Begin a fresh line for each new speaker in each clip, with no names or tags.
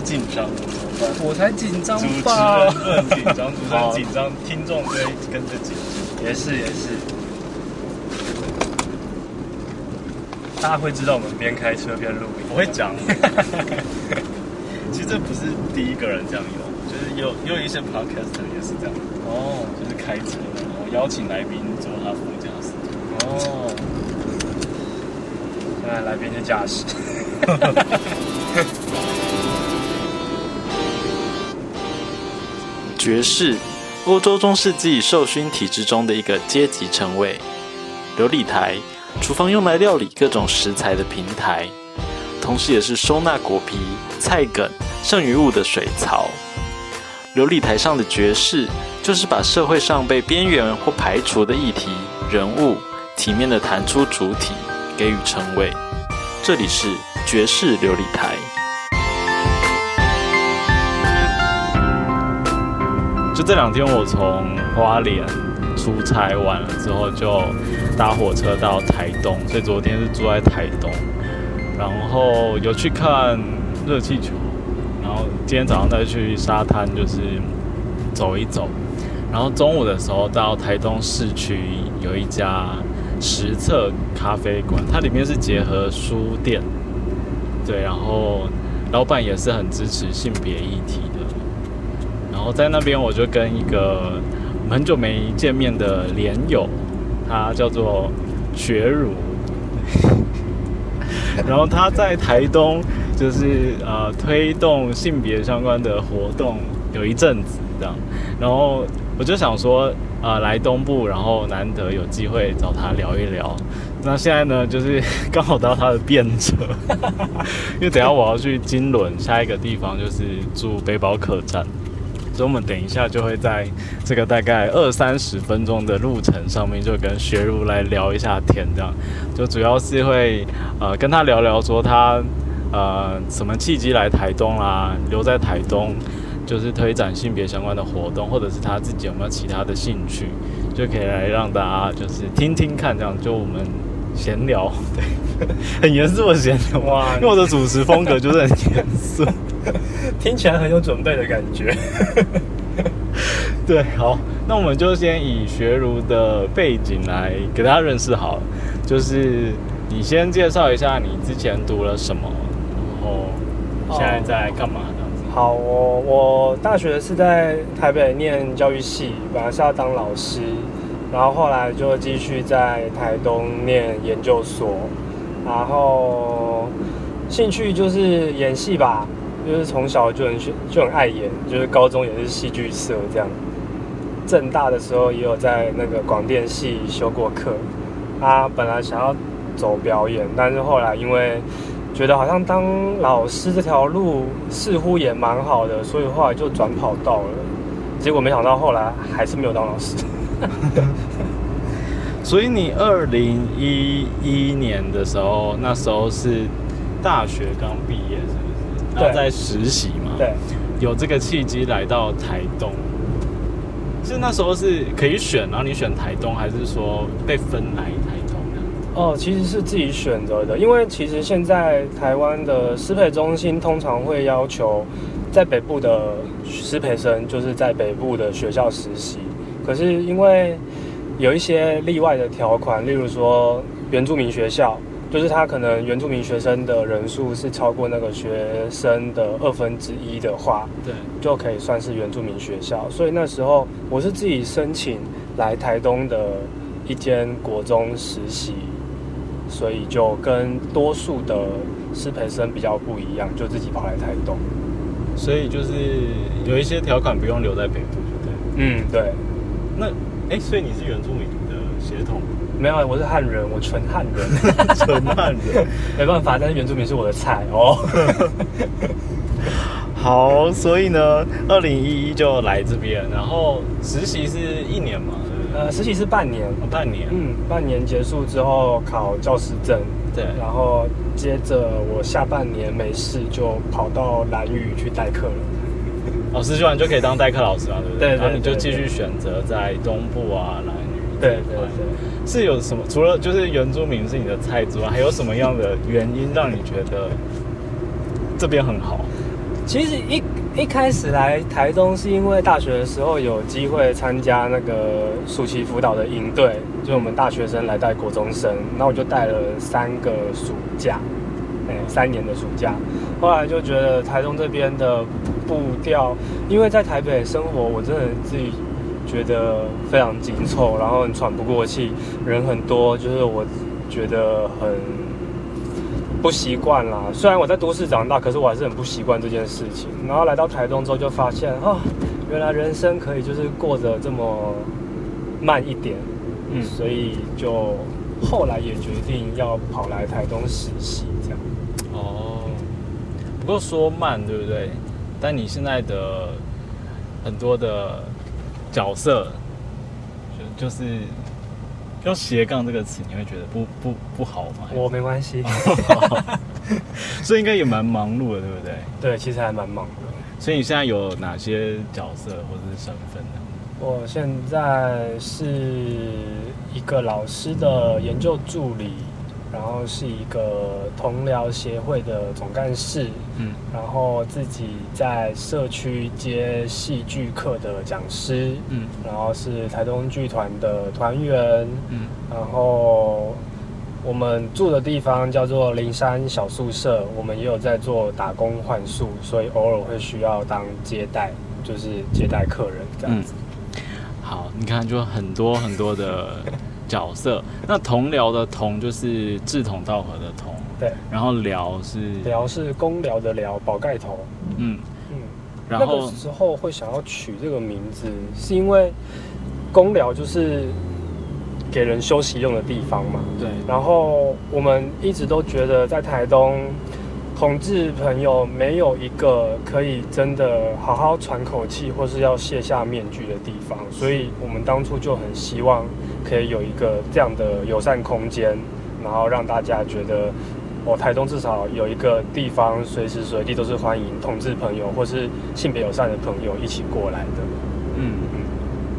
超紧张？
我才紧张
主持人？不能紧张，主持人紧张，听众会跟着紧张。
也是也是，大家会知道我们边开车边录音。
我会讲，其实这不是第一个人这样用，就是有也有一些 podcaster 也是这样，
哦
就是开车然后邀请来宾坐他副驾驶。
哦，现在来宾就驾驶。
爵士，欧洲中世纪受勋体制中的一个阶级称谓。琉璃台，厨房用来料理各种食材的平台，同时也是收纳果皮、菜梗、剩余物的水槽。琉璃台上的爵士，就是把社会上被边缘或排除的议题、人物，体面的弹出主体，给予称谓。这里是爵士琉璃台。就这两天，我从花莲出差完了之后，就搭火车到台东，所以昨天是住在台东，然后有去看热气球，然后今天早上再去沙滩，就是走一走，然后中午的时候到台东市区有一家实测咖啡馆，它里面是结合书店，对，然后老板也是很支持性别议题。然后在那边我就跟一个很久没见面的连友，他叫做学儒，然后他在台东就是呃推动性别相关的活动有一阵子这样，然后我就想说呃来东部，然后难得有机会找他聊一聊。那现在呢，就是刚好到他的便车，因为等下我要去金轮，下一个地方就是住背包客栈。所以我们等一下就会在这个大概二三十分钟的路程上面，就跟学儒来聊一下天，这样就主要是会呃跟他聊聊说他呃什么契机来台东啦，留在台东就是推展性别相关的活动，或者是他自己有没有其他的兴趣，就可以来让大家就是听听看，这样就我们闲聊，对，很严肃的闲聊
哇
因为我的主持风格就是很严肃。
听起来很有准备的感觉。
对，好，那我们就先以学儒的背景来给大家认识好了。就是你先介绍一下你之前读了什么，然后现在在干嘛这样子。
好，我我大学是在台北念教育系，本来是要当老师，然后后来就继续在台东念研究所，然后兴趣就是演戏吧，就是从小就很喜就很爱演，就是高中也是戏剧社这样。正大的时候也有在那个广电系修过课，啊，本来想要走表演，但是后来因为觉得好像当老师这条路似乎也蛮好的，所以后来就转跑道了。结果没想到后来还是没有当老师。
所以你二零一一年的时候，那时候是大学刚毕业？然后在实习嘛。
对，
有这个契机来到台东。是那时候是可以选，然后你选台东，还是说被分来台东的？
哦，其实是自己选择的，因为其实现在台湾的师培中心通常会要求在北部的师培生就是在北部的学校实习，可是因为有一些例外的条款，例如说原住民学校，就是他可能原住民学生的人数是超过那个学生的二分之一的话，
对，
就可以算是原住民学校。所以那时候我是自己申请来台东的一间国中实习，所以就跟多数的师培生比较不一样，就自己跑来台东。
所以就是有一些条款不用留在北部，对不对？
嗯，对，
那哎，所以你是原住民的血统，
没有，我是汉人，我纯汉人，
纯汉人。
没办法，但是原住民是我的菜哦。
好，所以呢，二零一一就来这边，然后实习是一年嘛？
呃，实习是半年，
哦半年。
嗯，半年结束之后考教师证，
对。
然后接着我下半年没事就跑到蓝屿去代课了。
哦，实习完就可以当代课老师嘛，对不对？
对对
然后你就
对
继续选择在东部啊、蓝屿这
对。对对。
是有什么？除了就是原住民是你的菜之外，还有什么样的原因让你觉得这边很好？
其实一一开始来台东是因为大学的时候有机会参加那个暑期辅导的营队，就是我们大学生来带国中生，那我就带了三个暑假，哎，三年的暑假。后来就觉得台东这边的步调，因为在台北生活，我真的自己觉得非常紧凑，然后很喘不过气，人很多，就是我觉得很不习惯啦。虽然我在都市长大，可是我还是很不习惯这件事情。然后来到台东之后，就发现啊，原来人生可以就是过得这么慢一点，
嗯
所以就后来也决定要跑来台东实习，这样。
哦，不过说慢对不对？但你现在的很多的角色，就就是用斜杠这个词，你会觉得不不不好吗？
我没关系，
所以应该也蛮忙碌的，对不对？
对，其实还蛮忙的。
所以你现在有哪些角色或者是身份呢？
我现在是一个老师的研究助理，然后是一个同僚协会的总干事，
嗯。
然后自己在社区接戏剧课的讲师，
嗯。
然后是台东剧团的团员，
嗯。
然后我们住的地方叫做灵山小宿舍，我们也有在做打工换宿，所以偶尔会需要当接待，就是接待客人这样子。
好，你看就很多很多的角色。那同僚的同就是志同道合的同，
对，
然后僚是
僚是公僚的僚，宝盖头。
嗯，
嗯，
然后
那个时候会想要取这个名字，是因为公寮就是给人休息用的地方嘛。
对，
然后我们一直都觉得在台东，同志朋友没有一个可以真的好好喘口气，或是要卸下面具的地方，所以我们当初就很希望可以有一个这样的友善空间，然后让大家觉得。哦，台东至少有一个地方，随时随地都是欢迎同志朋友或是性别友善的朋友一起过来的。
嗯嗯，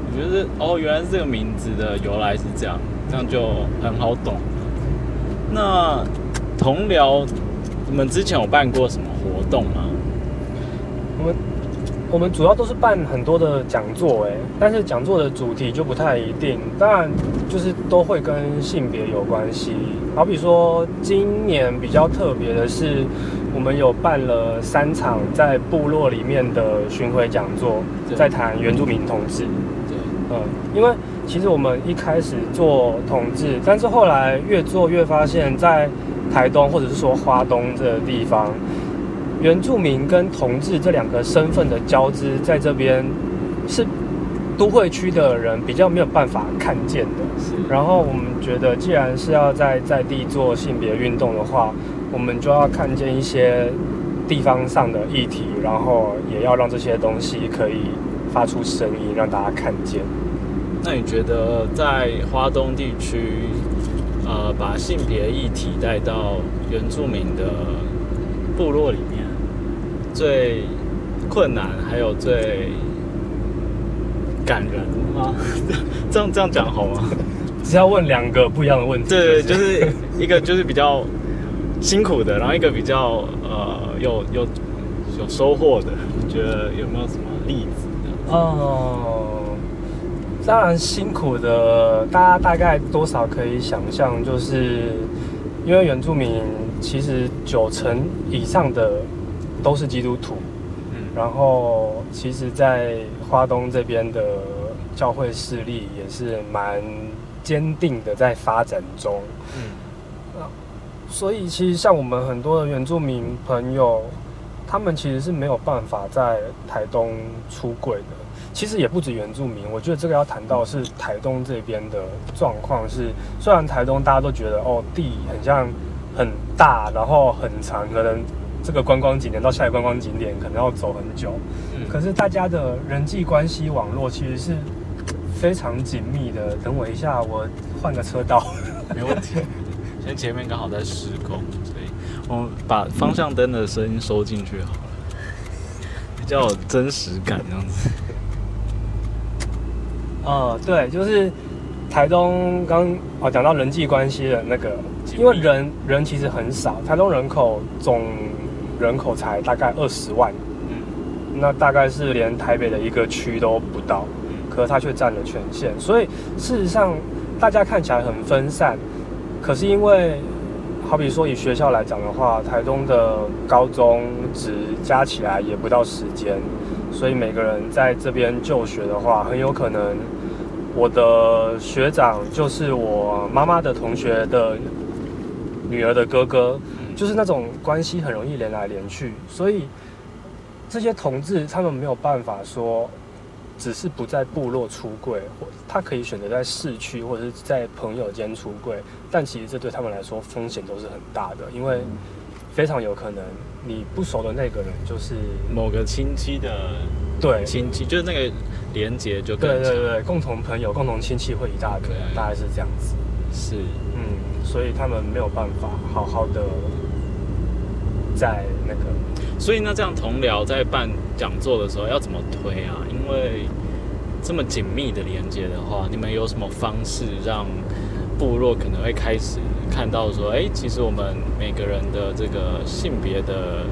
我觉得哦，原来这个名字的由来是这样，这样就很好懂。那同僚，你们之前有办过什么活动吗？
我们我们主要都是办很多的讲座，哎，但是讲座的主题就不太一定，当然就是都会跟性别有关系。好比说，今年比较特别的是，我们有办了三场在部落里面的巡回讲座，在谈原住民同志。
对，
嗯，因为其实我们一开始做同志，但是后来越做越发现，在台东或者是说花东这个地方，原住民跟同志这两个身份的交织，在这边是都会区的人比较没有办法看见的。
是，
然后我们觉得，既然是要在在地做性别运动的话，我们就要看见一些地方上的议题，然后也要让这些东西可以发出声音，让大家看见。
那你觉得在花东地区，呃，把性别议题带到原住民的部落里面，最困难还有最感人吗？这样这样讲好吗？
只要问两个不一样的问题。
对，就是一个就是比较辛苦的，然后一个比较呃有有有收获的，你觉得有没有什么例子呢？
哦，当然辛苦的，大家大概多少可以想象，就是因为原住民其实九成以上的都是基督徒，
嗯
然后其实，在花东这边的教会势力也是蛮坚定的在发展中。
嗯
所以其实像我们很多的原住民朋友，他们其实是没有办法在台东出柜的。其实也不止原住民，我觉得这个要谈到是台东这边的状况是，虽然台东大家都觉得哦地很像很大，然后很长，可能这个观光景点到下一个观光景点可能要走很久，
嗯
可是大家的人际关系网络其实是非常紧密的。等我一下，我换个车道。
没问题。现在前面刚好在施工，所以我们把方向灯的声音收进去好了，比较有真实感这样子。
呃，对，就是台东刚哦讲到人际关系的那个，因为人人其实很少，台东人口总人口才大概二十万，那大概是连台北的一个区都不到，可是它却占了全县。所以事实上，大家看起来很分散，可是因为好比说以学校来讲的话，台东的高中职加起来也不到十间，所以每个人在这边就学的话，很有可能我的学长就是我妈妈的同学的女儿的哥哥，就是那种关系很容易连来连去，所以这些同志他们没有办法说。只是不在部落出柜，或他可以选择在市区或者是在朋友间出柜，但其实这对他们来说风险都是很大的，因为非常有可能你不熟的那个人就是
某个亲戚的
对
亲戚，就是那个连接就
对对对，共同朋友、共同亲戚会一大堆，大概是这样子。
是，
嗯，所以他们没有办法好好的在那个。
所以那这样同僚在办讲座的时候要怎么推啊？因为这么紧密的连接的话，你们有什么方式让部落可能会开始看到说，哎，其实我们每个人的这个性别的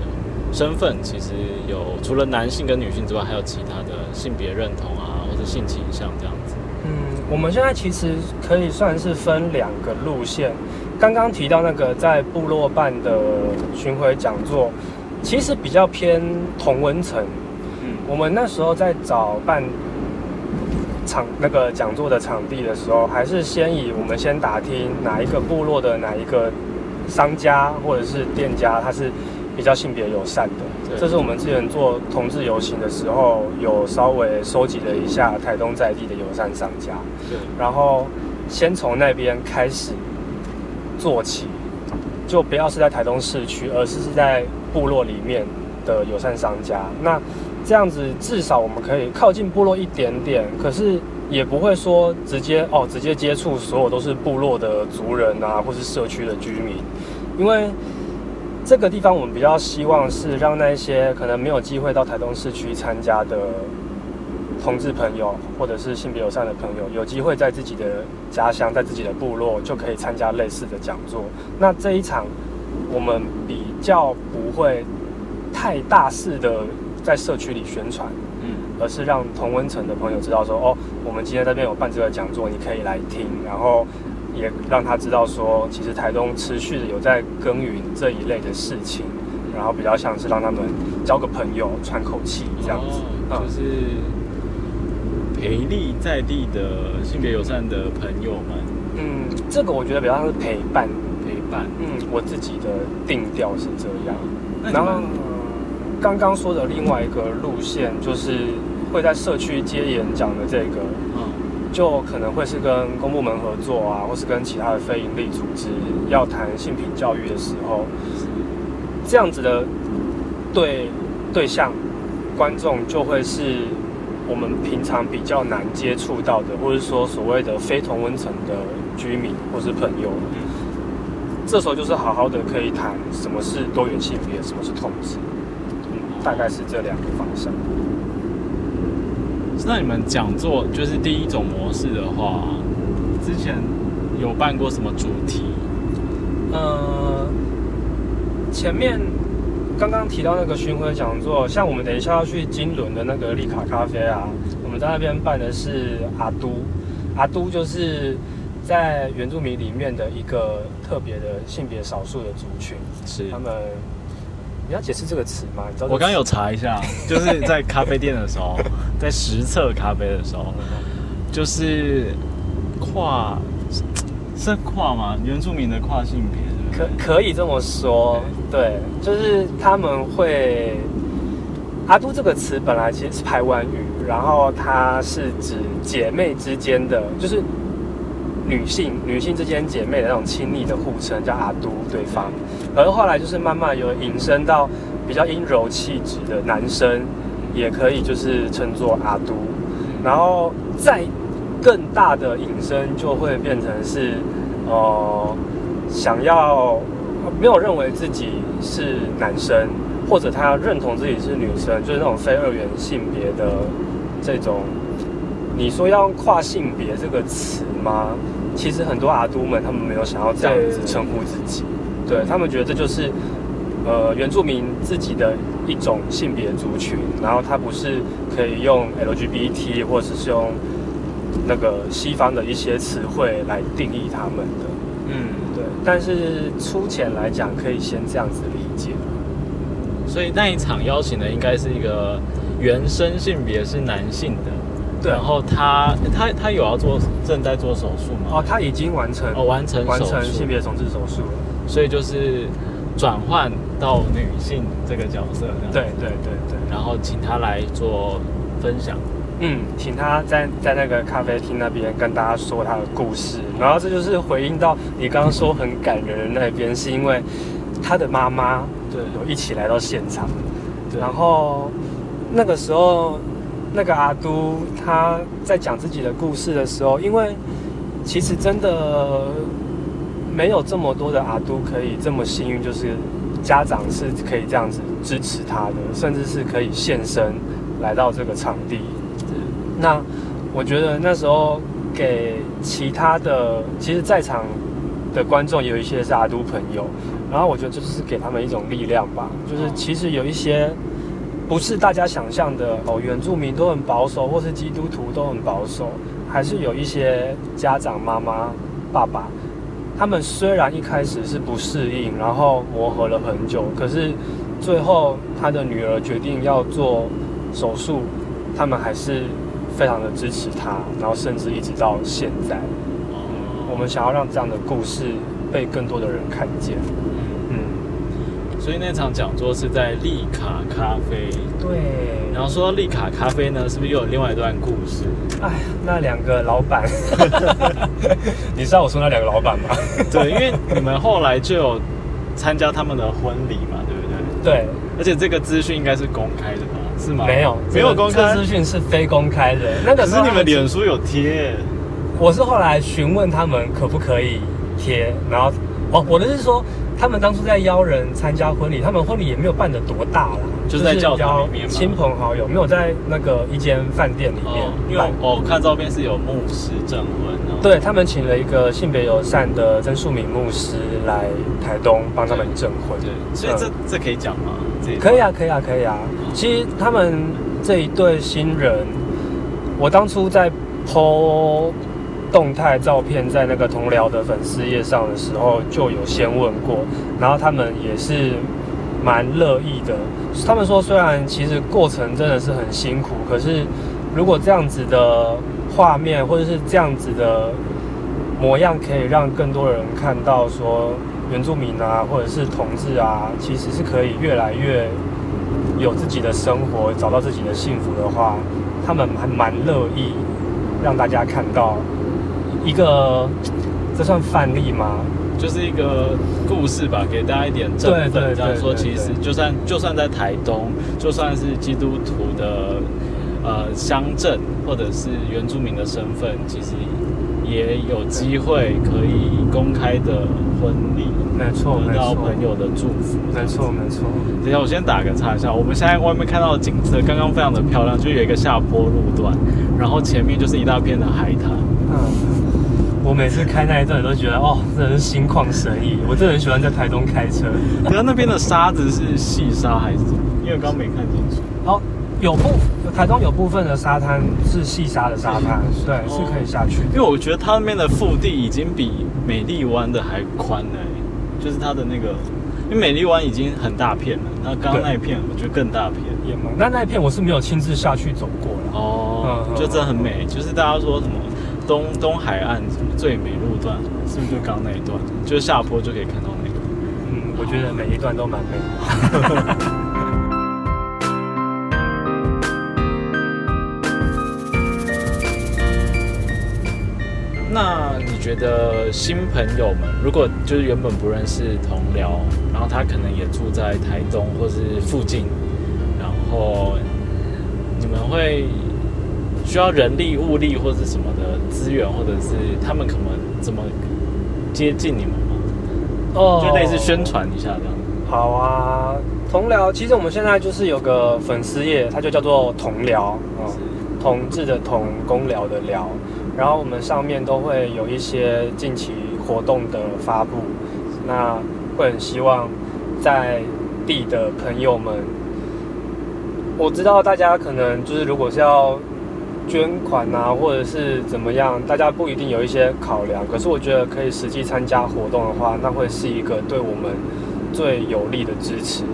身份，其实有除了男性跟女性之外，还有其他的性别认同啊，或者性倾向这样子。
嗯，我们现在其实可以算是分两个路线。刚刚提到那个在部落办的巡回讲座。其实比较偏同文层，嗯，我们那时候在找办场那个讲座的场地的时候，还是先以我们先打听哪一个部落的哪一个商家或者是店家，他是比较性别友善的。这是我们之前做同志游行的时候，有稍微收集了一下台东在地的友善商家，
对，
然后先从那边开始做起。就不要是在台东市区，而是是在部落里面的友善商家。那这样子至少我们可以靠近部落一点点，可是也不会说直接哦直接接触所有都是部落的族人啊，或是社区的居民。因为这个地方我们比较希望是让那些可能没有机会到台东市区参加的。同志朋友，或者是性别友善的朋友，有机会在自己的家乡，在自己的部落，就可以参加类似的讲座。那这一场，我们比较不会太大肆的在社区里宣传，嗯，而是让同温层的朋友知道说，哦，我们今天这边有办这个讲座，你可以来听，然后也让他知道说，其实台东持续的有在耕耘这一类的事情，然后比较像是让他们交个朋友，喘口气这样子，
就是。培力在地的性别友善的朋友们，
嗯，这个我觉得比较像是陪伴，
陪伴，
嗯，我自己的定调是这样。然后刚刚说的另外一个路线，就是会在社区接演讲的这个，嗯，就可能会是跟公部门合作啊，或是跟其他的非营利组织要谈性平教育的时候，这样子的对对象观众就会是。我们平常比较难接触到的，或者说所谓的非同温层的居民或是朋友，这时候就是好好的可以谈什么是多元性别，什么是同志，大概是这两个方向。
那你们讲座就是第一种模式的话，之前有办过什么主题？
呃，前面。刚刚提到那个巡回讲座，像我们等一下要去金轮的那个利卡咖啡啊，我们在那边办的是阿都，阿都就是在原住民里面的一个特别的性别少数的族群，
是
他们。你要解释这个词吗？
我刚有查一下，就是在咖啡店的时候，在实测咖啡的时候，就是跨是跨吗？原住民的跨性别。
可可以这么说，对，就是他们会“阿都”这个词本来其实是台湾语，然后它是指姐妹之间的，就是女性女性之间姐妹的那种亲密的互称，叫阿都对方。而后来就是慢慢有引申到比较阴柔气质的男生，也可以就是称作阿都，然后再更大的引申就会变成是呃。想要没有认为自己是男生，或者他认同自己是女生，就是那种非二元性别的这种。你说要跨性别这个词吗？其实很多阿都们他们没有想要这样子称呼自己，对他们觉得这就是呃原住民自己的一种性别族群，然后它不是可以用 LGBT 或者是用那个西方的一些词汇来定义他们的。
嗯，
对，但是粗浅来讲，可以先这样子理解。
所以那一场邀请的应该是一个原生性别是男性的，
对
然后他他他有要做正在做手术吗？
哦，他已经完成
哦完成
完成性别重置手术了。
所以就是转换到女性这个角色，
对对对对。
然后请她来做分享。
嗯，请他在在那个咖啡厅那边跟大家说他的故事，然后这就是回应到你刚刚说很感人的那边，是因为他的妈妈
对
有一起来到现场，
对
然后那个时候那个阿都他在讲自己的故事的时候，因为其实真的没有这么多的阿都可以这么幸运，就是家长是可以这样子支持他的，甚至是可以现身来到这个场地。那我觉得那时候给其他的，其实在场的观众有一些是阿都朋友，然后我觉得这就是给他们一种力量吧，就是其实有一些不是大家想象的哦，原住民都很保守，或是基督徒都很保守，还是有一些家长妈妈、爸爸，他们虽然一开始是不适应，然后磨合了很久，可是最后他的女儿决定要做手术，他们还是非常的支持他，然后甚至一直到现在，我们想要让这样的故事被更多的人看见。嗯，
所以那场讲座是在利卡咖啡。
对。
然后说到利卡咖啡呢，是不是又有另外一段故事？
哎，那两个老板，你知道我说那两个老板吗？
对，因为你们后来就有参加他们的婚礼嘛，对不对？
对，
而且这个资讯应该是公开的吧？是吗？
没有，
没有公开
资讯是非公开的。那个
是你们脸书有贴，
我是后来询问他们可不可以贴，然后哦，我的是说，他们当初在邀人参加婚礼，他们婚礼也没有办得多大啦，
就是在教堂里面
亲朋好友，没有在那个一间饭店里面
哦，因为
办。
我看照片是有牧师证婚哦。
对他们请了一个性别友善的曾树敏牧师来台东帮他们证婚。
对，所以这、
嗯
这可以讲吗？这
可以啊，可以啊，可以啊。其实他们这一对新人，我当初在 PO 动态照片在那个同僚的粉丝页上的时候，就有先问过，然后他们也是蛮乐意的。他们说，虽然其实过程真的是很辛苦，可是如果这样子的画面或者是这样子的模样，可以让更多人看到说原住民啊，或者是同志啊，其实是可以越来越有自己的生活，找到自己的幸福的话，他们还蛮乐意让大家看到一个，这算范例吗？
就是一个故事吧，给大家一点振奋。这样说，其实就算就算在台东，就算是基督徒的呃乡镇，或者是原住民的身份，其实也有机会可以公开的婚礼，
没错，
得到朋友的祝福。
没错，没错。
等一下，我先打个岔一下。我们现在外面看到的景色刚刚非常的漂亮，就有一个下坡路段，然后前面就是一大片的海滩。
嗯，我每次开那一段都觉得，哦，真的是心旷神怡。我真的很喜欢在台东开车。
然后那边的沙子是细沙还是怎么？因为刚刚没看清楚。
哦，有部台东有部分的沙滩是细沙的沙滩，对，是可以下去。
因为我觉得它那边的腹地已经比美丽湾的还宽了欸，就是它的那个，因为美丽湾已经很大片了，那刚刚那一片我觉得更大片。
也蛮，那那一片我是没有亲自下去走过了。
哦就真的很美，就是大家说什么东东海岸什么最美路段，是不是就刚刚那一段？就是下坡就可以看到那个。
嗯，我觉得每一段都蛮美的。
那你觉得新朋友们，如果就是原本不认识同僚，然后他可能也住在台东或是附近，然后你们会需要人力、物力或是什么的资源，或者是他们可能怎么接近你们吗？
哦
就类似宣传一下这样。
好啊，同僚，其实我们现在就是有个粉丝页，它就叫做同僚嗯，同志的同，公聊的聊。然后我们上面都会有一些近期活动的发布，那会很希望在地的朋友们，我知道大家可能就是如果是要捐款啊，或者是怎么样，大家不一定有一些考量。可是我觉得可以实际参加活动的话，那会是一个对我们最有力的支持。
嗯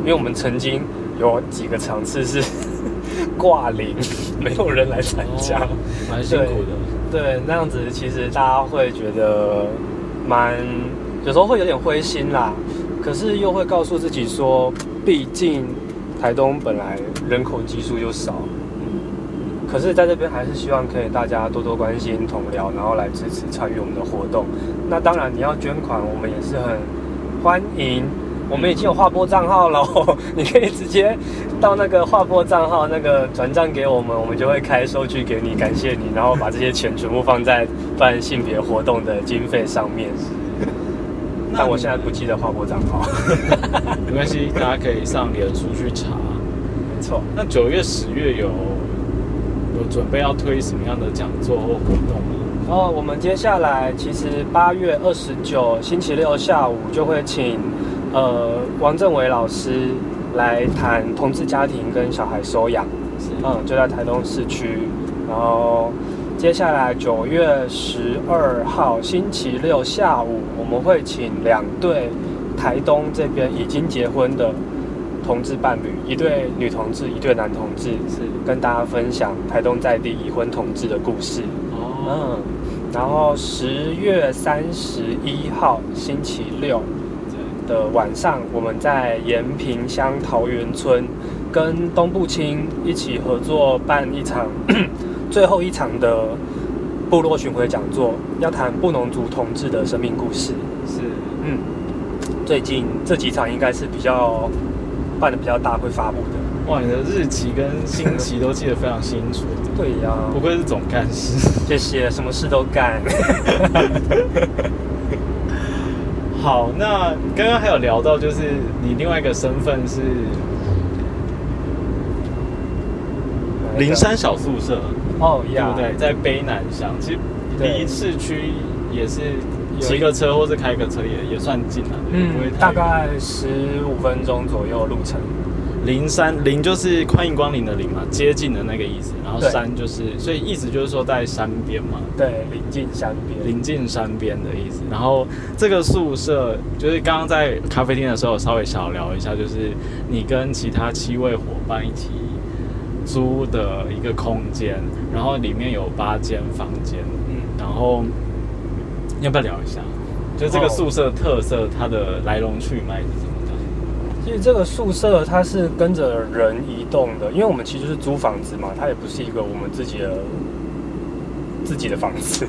因为我们曾经有几个场次是 挂零，没有人来参加。
哦蛮辛苦的。
对，那样子其实大家会觉得蛮，有时候会有点灰心啦。可是又会告诉自己说，毕竟台东本来人口基数就少，可是在这边还是希望可以大家多多关心同僚，然后来支持参与我们的活动。那当然你要捐款，我们也是很欢迎。我们已经有划拨账号了，你可以直接到那个划拨账号那个转账给我们，我们就会开收据给你，感谢你，然后把这些钱全部放在办性别活动的经费上面。但我现在不记得划拨账号。
没关系，大家可以上脸书去查。
没错，
那九月、十月有有准备要推什么样的讲座或活动吗？
然后我们接下来其实八月二十九星期六下午就会请呃王政伟老师来谈同志家庭跟小孩收养。
是
嗯，就在台东市区。然后接下来九月十二号星期六下午，我们会请两对台东这边已经结婚的同志伴侣，一对女同志，一对男同志，
是
跟大家分享台东在地已婚同志的故事。
哦，
嗯，然后十月三十一号星期六，的晚上，我们在延平乡桃园村跟东部青一起合作办一场 最后一场的部落巡回讲座，要谈布农族同志的生命故事。
是
嗯，最近这几场应该是比较办的比较大，会发布的。
哇，你的日期跟星期都记得非常清楚，
对呀、
不愧是总干事。
谢谢，什么事都干。
好，那刚刚还有聊到，就是你另外一个身份是灵山小宿舍，
哦呀，
对不对？在卑南乡，其实
对
离市区也是骑个车或者开个车也也算近了，对不会
嗯，大概十五分钟左右路程。
灵山灵就是欢迎光临的灵嘛，接近的那个意思。然后
对
山就是，所以意思就是说在山边嘛，
对，临近山边。
临近山边的意思。然后这个宿舍就是刚刚在咖啡厅的时候稍微小聊一下，就是你跟其他七位伙伴一起租的一个空间，然后里面有八间房间，
嗯，
然后你要不要聊一下？就这个
哦
宿舍特色，它的来龙去脉是怎么的？
其实这个宿舍它是跟着人移动的，因为我们其实是租房子嘛，它也不是一个我们自己的自己的房子。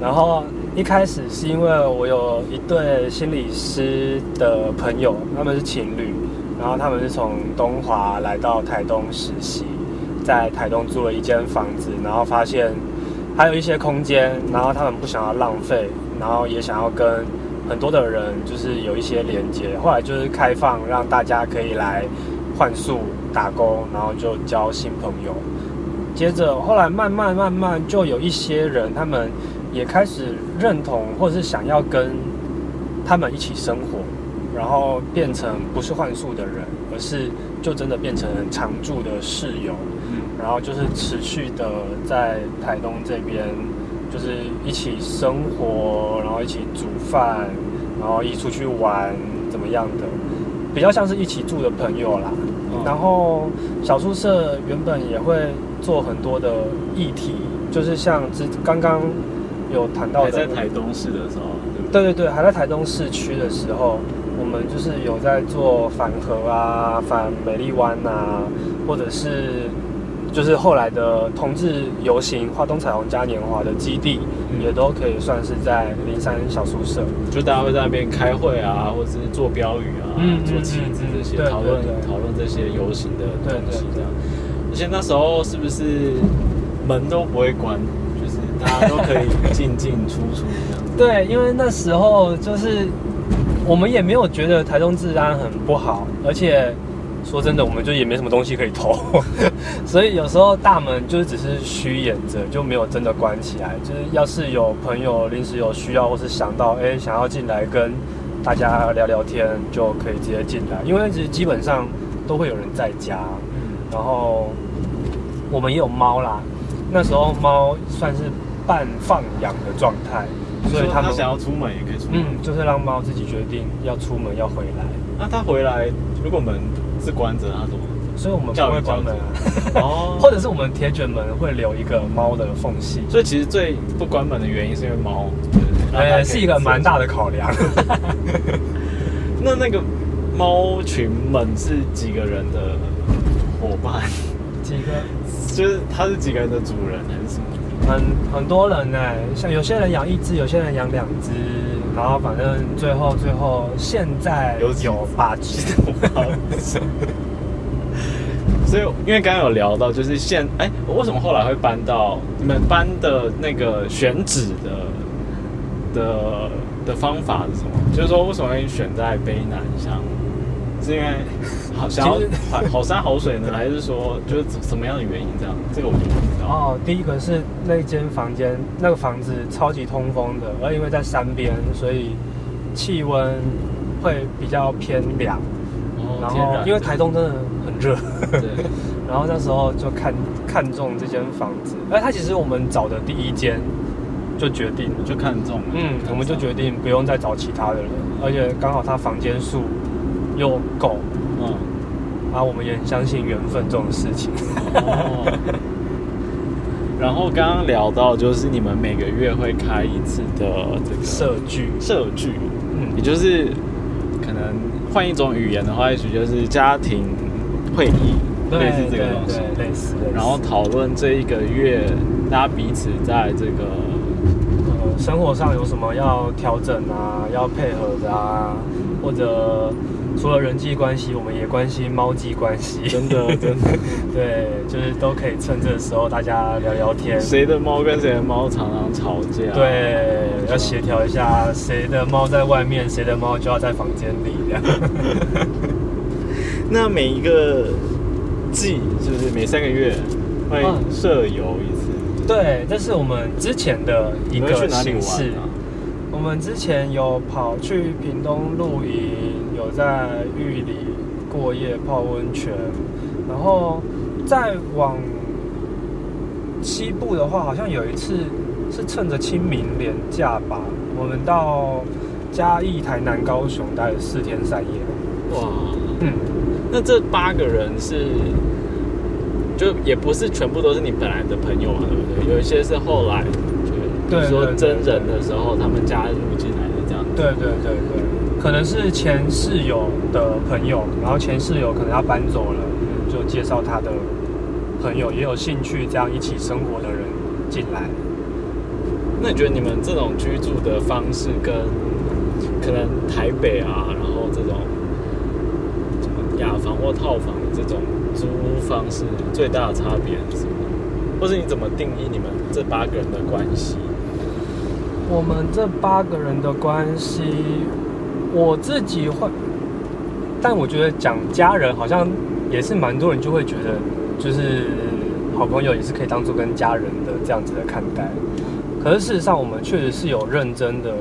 然后一开始是因为我有一对心理师的朋友，他们是情侣，然后他们是从东华来到台东实习，在台东租了一间房子，然后发现还有一些空间，然后他们不想要浪费，然后也想要跟很多的人就是有一些连接，后来就是开放让大家可以来换宿打工，然后就交新朋友。接着后来慢慢慢慢就有一些人，他们也开始认同或者是想要跟他们一起生活，然后变成不是换宿的人，而是就真的变成常住的室友。
嗯，
然后就是持续的在台东这边，就是一起生活，然后一起煮饭，然后一起出去玩，怎么样的，比较像是一起住的朋友啦。
哦
然后小宿舍原本也会做很多的议题，就是像之刚刚有谈到
还在台东市的时候，对对？
对对对，还在台东市区的时候，我们就是有在做反核啊、反美丽湾啊，或者是就是后来的同志游行、花东彩虹嘉年华的基地，
嗯
也都可以算是在灵山小宿舍。
就大家会在那边开会啊，或者是做标语啊，
嗯
做旗帜这些，讨论讨论这些游行的东西这样。而且那时候是不是门都不会关，就是大家都可以进进出出这样？
对，因为那时候就是我们也没有觉得台中治安很不好，而且说真的，我们就也没什么东西可以偷，所以有时候大门就是只是虚掩着，就没有真的关起来。就是要是有朋友临时有需要，或是想到哎想要进来跟大家聊聊天就可以直接进来，因为其实基本上都会有人在家，
嗯，
然后我们也有猫啦，那时候猫算是半放养的状态，所以他们
想要出门也可以出门。
嗯，就是让猫自己决定要出门要回来，
那它回来，如果门是关着，他怎么？
所以我们不会关门啊，
哦
或者是我们铁卷门会留一个猫的缝隙，
所以其实最不关门的原因是因为猫，对
呃，是一个蛮大。的考量。
那那个猫群们是几个人的伙伴？
几个
就是它是几个人的主人还是什么？
很很多人呢、像有些人养一只，有些人养两只，然后反正最后最后现在
有
有八只。
所以，因为刚刚有聊到，就是现哎，为什么后来会搬到你们搬的那个选址的的的方法是什么？就是说，为什么会选在卑南乡？是因为好想要好好山好水呢，还是说就是什么样的原因这样？这个我就不知道。
哦，第一个是那间房间，那个房子超级通风的，而因为在山边，所以气温会比较偏凉。
哦
然后因为台东真的很热，
对，
然后那时候就看看中这间房子，哎它其实我们找的第一间就决定了，
就看中了。
嗯，我们就决定不用再找其他的人，而且刚好他房间数又够，
嗯。
啊，我们也很相信缘分这种事情。
哦。然后刚刚聊到，就是你们每个月会开一次的这个
社聚，
社聚，
嗯
也就是可能换一种语言的话，也许就是家庭会议，类似这个东西。
对，类似类似。
然后讨论这一个月大家彼此在这个
呃，生活上有什么要调整啊，要配合的啊，或者除了人际关系，我们也关心猫际关系。
真的 真的
对，就是都可以趁这个时候大家聊聊天。
谁的猫跟谁的猫常常吵架，
对，要协调一下，谁的猫在外面，谁的猫就要在房间里，这样。
那每一个季就是每三个月会
嗯
社游一次，
对，这是我们之前的一个形式。
啊？
我们之前有跑去屏东露营，有在玉里过夜泡温泉，然后再往西部的话，好像有一次是趁着清明连假吧，我们到嘉义、台南、高雄待了四天三夜。
哇，
嗯，
那这八个人是，就也不是全部都是你本来的朋友嘛，对不对？有一些是后来，就比如
对
说真人的时候，他们加入进来的这样子。
对对对对，可能是前室友的朋友，然后前室友可能要搬走了，就介绍他的朋友也有兴趣这样一起生活的人进来。
那你觉得你们这种居住的方式跟可能台北啊，然后这种雅房或套房的这种租屋方式最大的差别是什么？或是你怎么定义你们这八个人的关系？
我们这八个人的关系，我自己会，但我觉得讲家人好像也是蛮多人就会觉得，就是好朋友也是可以当做跟家人的这样子的看待。可是事实上，我们确实是有认真的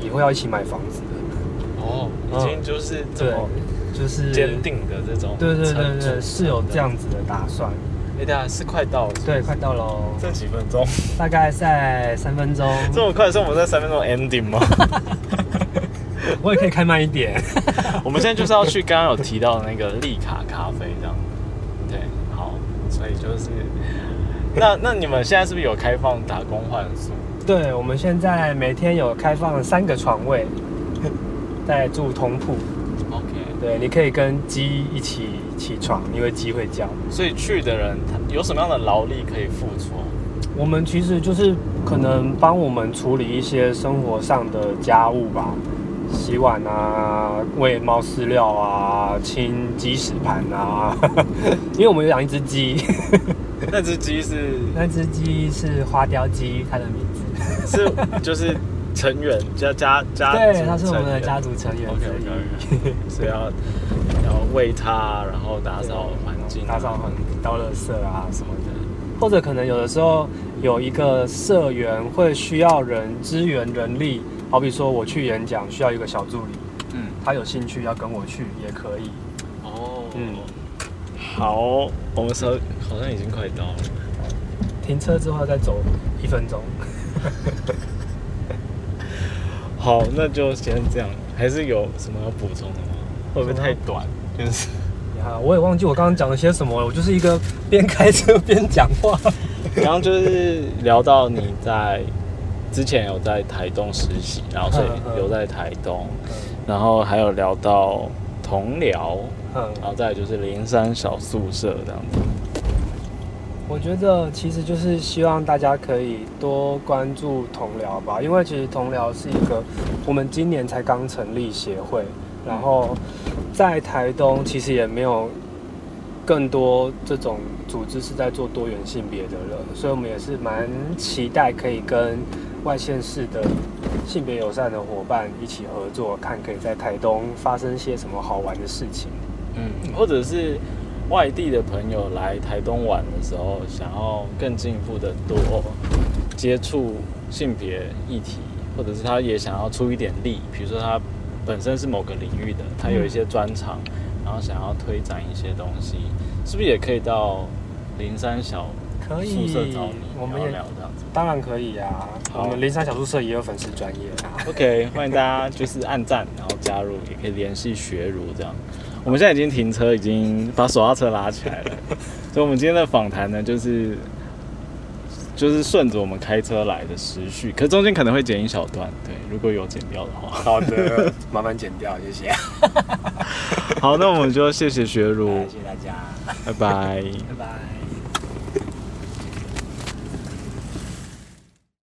以后要一起买房子的，
哦，已经就是这
对
么，
就是
坚定的这种
对对对对，是有这样子的打算。
哎，等下是快到了，
对，快到喽，
剩几分钟？
大概在三分钟，
这么快？是我们在三分钟 ending 吗？
我也可以开慢一点。
我们现在就是要去刚刚有提到的那个利卡咖啡，这样。对，好，所以就是，那那你们现在是不是有开放打工换宿？
对，我们现在每天有开放三个床位，在住通铺。对，你可以跟鸡一起起床，因为鸡会叫。
所以去的人他有什么样的劳力可以付出？
我们其实就是可能帮我们处理一些生活上的家务吧，洗碗啊，喂猫饲料啊，清鸡屎盘啊。因为我们有养一只鸡，
那只鸡是
那只鸡是花雕鸡，它的名字。
是就是成员家家家
对，他是我们的家族成员
OK 所以要 要喂它，然后打扫环境，
打扫环倒垃圾啊什么的，或者可能有的时候有一个社员会需要人支援人力，好比说我去演讲需要一个小助理，嗯。他有兴趣要跟我去也可以。
哦，
嗯，
好，我们车好像已经快到了。
停车之后再走一分钟。
好，那就先这样。还是有什么要补充的吗？会不会太短？就是
呀，我也忘记我刚刚讲了些什么了。我就是一个边开车边讲话。
然后就是聊到你在之前有在台东实习，然后所以留在台东，然后还有聊到同寮，
嗯，
然后再就是灵山小宿舍这样子。
我觉得其实就是希望大家可以多关注同僚吧，因为其实同僚是一个我们今年才刚成立协会，然后在台东其实也没有更多这种组织是在做多元性别的人，所以我们也是蛮期待可以跟外县市的性别友善的伙伴一起合作，看可以在台东发生些什么好玩的事情。
嗯，或者是外地的朋友来台东玩的时候，想要更进一步的多接触性别议题，或者是他也想要出一点力，比如说他本身是某个领域的，他有一些专长，然后想要推展一些东西，是不是也可以到灵山小宿舍找你
我们也
聊这样子
当然可以呀、
好
我们灵山小宿舍也有粉丝专业啊。
？OK，欢迎大家就是按赞，然后加入，也可以联系学儒这样。我们现在已经停车，已经把手刹车拉起来了，所以我们今天的访谈呢，就是就是顺着我们开车来的时序，可中间可能会剪一小段，对，如果有剪掉的话。
好的，麻烦剪掉，谢谢。
好，那我们就谢谢学儒，
谢谢大家，
拜拜。
拜拜。